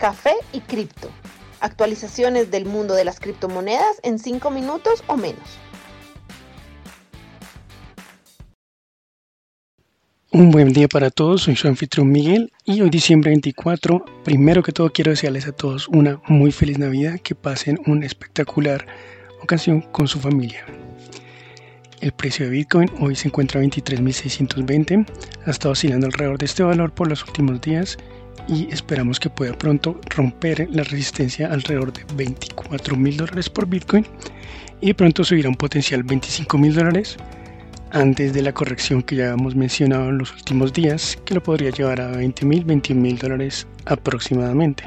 café y cripto. Actualizaciones del mundo de las criptomonedas en 5 minutos o menos. Un buen día para todos, soy su anfitrión Miguel y hoy diciembre 24, primero que todo quiero desearles a todos una muy feliz Navidad, que pasen una espectacular ocasión con su familia. El precio de Bitcoin hoy se encuentra a 23.620, ha estado oscilando alrededor de este valor por los últimos días y esperamos que pueda pronto romper la resistencia alrededor de 24.000 dólares por Bitcoin y pronto subirá un potencial 25.000 dólares antes de la corrección que ya hemos mencionado en los últimos días, que lo podría llevar a 20 mil, 21 mil dólares aproximadamente.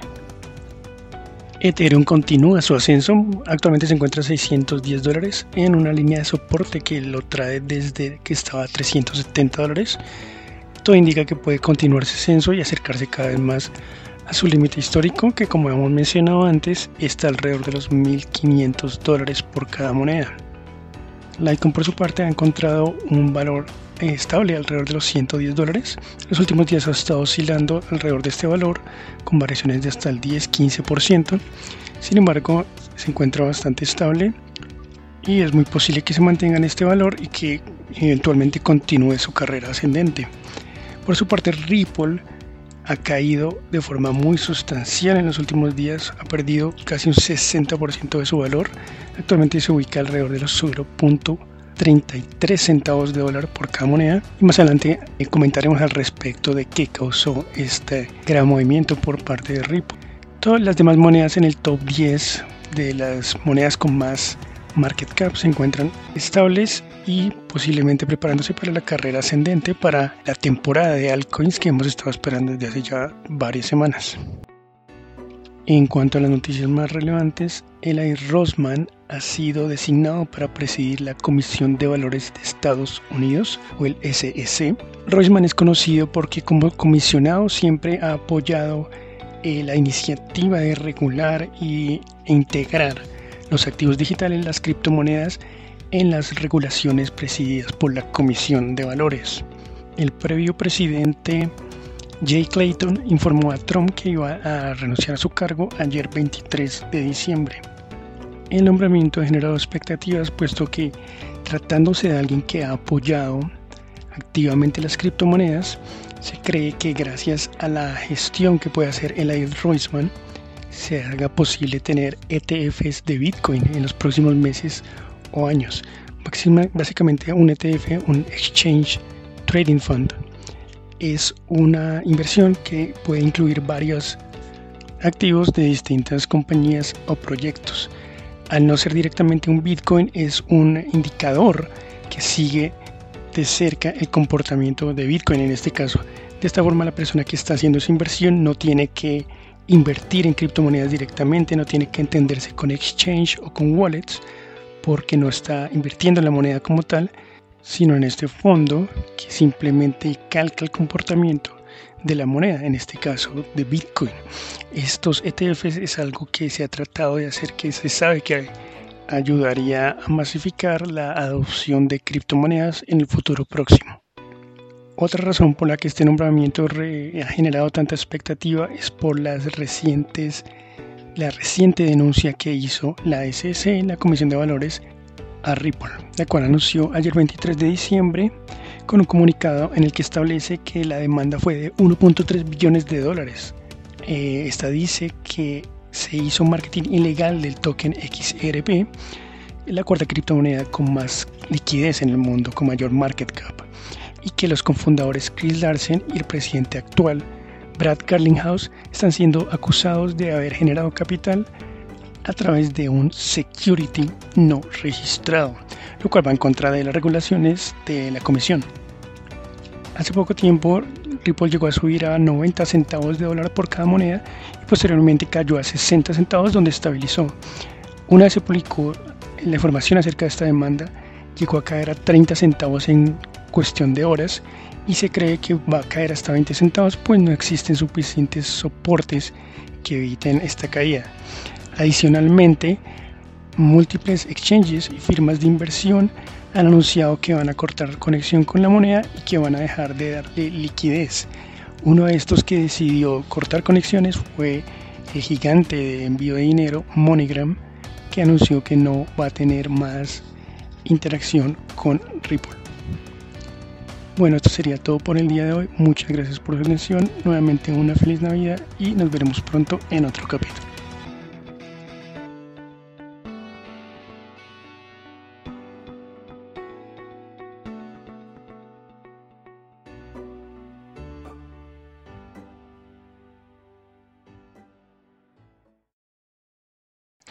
Ethereum continúa su ascenso, actualmente se encuentra a 610 dólares en una línea de soporte que lo trae desde que estaba a 370 dólares. Todo indica que puede continuar ese ascenso y acercarse cada vez más a su límite histórico, que como hemos mencionado antes, está alrededor de los 1.500 dólares por cada moneda. Litecoin por su parte ha encontrado un valor estable alrededor de los 110 dólares. Los últimos días ha estado oscilando alrededor de este valor con variaciones de hasta el 10-15%. Sin embargo, se encuentra bastante estable y es muy posible que se mantenga en este valor y que eventualmente continúe su carrera ascendente. Por su parte, Ripple ha caído de forma muy sustancial en los últimos días, ha perdido casi un 60% de su valor, actualmente se ubica alrededor de los 0.33 centavos de dólar por cada moneda. Y más adelante eh, comentaremos al respecto de qué causó este gran movimiento por parte de Ripple. Todas las demás monedas en el top 10 de las monedas con más market cap se encuentran estables y posiblemente preparándose para la carrera ascendente para la temporada de altcoins que hemos estado esperando desde hace ya varias semanas. En cuanto a las noticias más relevantes, Eli Rosman ha sido designado para presidir la Comisión de Valores de Estados Unidos, o el SEC. Rosman es conocido porque como comisionado siempre ha apoyado eh, la iniciativa de regular y, e integrar los activos digitales, las criptomonedas, en las regulaciones presididas por la Comisión de Valores. El previo presidente Jay Clayton informó a Trump que iba a renunciar a su cargo ayer 23 de diciembre. El nombramiento ha generado expectativas puesto que tratándose de alguien que ha apoyado activamente las criptomonedas, se cree que gracias a la gestión que puede hacer Eli Roisman, se haga posible tener ETFs de Bitcoin en los próximos meses o años. Básicamente un ETF, un Exchange Trading Fund, es una inversión que puede incluir varios activos de distintas compañías o proyectos. Al no ser directamente un Bitcoin, es un indicador que sigue de cerca el comportamiento de Bitcoin en este caso. De esta forma la persona que está haciendo esa inversión no tiene que invertir en criptomonedas directamente, no tiene que entenderse con exchange o con wallets, porque no está invirtiendo en la moneda como tal, sino en este fondo que simplemente calca el comportamiento de la moneda, en este caso de Bitcoin. Estos ETFs es algo que se ha tratado de hacer que se sabe que ayudaría a masificar la adopción de criptomonedas en el futuro próximo. Otra razón por la que este nombramiento ha generado tanta expectativa es por las recientes, la reciente denuncia que hizo la SEC, la Comisión de Valores, a Ripple, la cual anunció ayer 23 de diciembre con un comunicado en el que establece que la demanda fue de 1.3 billones de dólares. Eh, esta dice que se hizo marketing ilegal del token XRP, la cuarta criptomoneda con más liquidez en el mundo, con mayor market cap y que los cofundadores Chris Larsen y el presidente actual Brad Garlinghouse están siendo acusados de haber generado capital a través de un security no registrado, lo cual va en contra de las regulaciones de la comisión. Hace poco tiempo Ripple llegó a subir a 90 centavos de dólar por cada moneda y posteriormente cayó a 60 centavos donde estabilizó. Una vez se publicó la información acerca de esta demanda, llegó a caer a 30 centavos en cuestión de horas y se cree que va a caer hasta 20 centavos, pues no existen suficientes soportes que eviten esta caída. Adicionalmente, múltiples exchanges y firmas de inversión han anunciado que van a cortar conexión con la moneda y que van a dejar de darle liquidez. Uno de estos que decidió cortar conexiones fue el gigante de envío de dinero, MoneyGram, que anunció que no va a tener más interacción con Ripple. Bueno, esto sería todo por el día de hoy. Muchas gracias por su atención. Nuevamente una feliz Navidad y nos veremos pronto en otro capítulo.